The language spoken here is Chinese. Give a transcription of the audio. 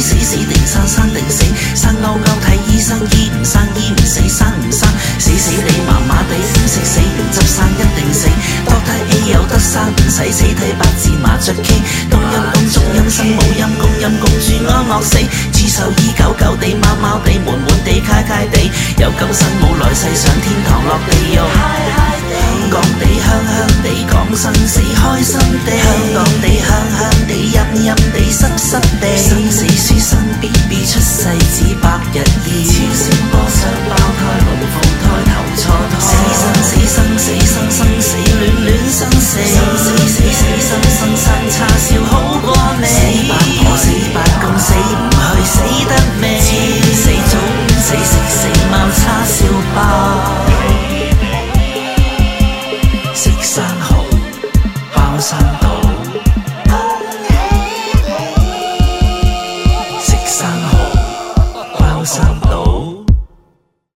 死死死定生生定死，生勾勾睇医生医唔生医唔死生唔生，死死地麻麻地先食死完执生一定死，多睇 A 有得生唔使死睇八字麻雀 K，冬阴公中阴生冇阴公阴公住安乐死，猪手依狗狗地猫猫地闷闷地街街地，有今生冇来世上天堂落地狱。香港地香香地讲生死开心地，香港地。地湿湿地。生死书生 bb 出世只百日宴超声波双胞胎龙凤胎头错胎死生死生死生生死恋恋生死生死死死生生生叉烧好过你死八婆死八公死唔去死得未似死早死食死猫叉烧包食生蚝包生到 Nossa, não.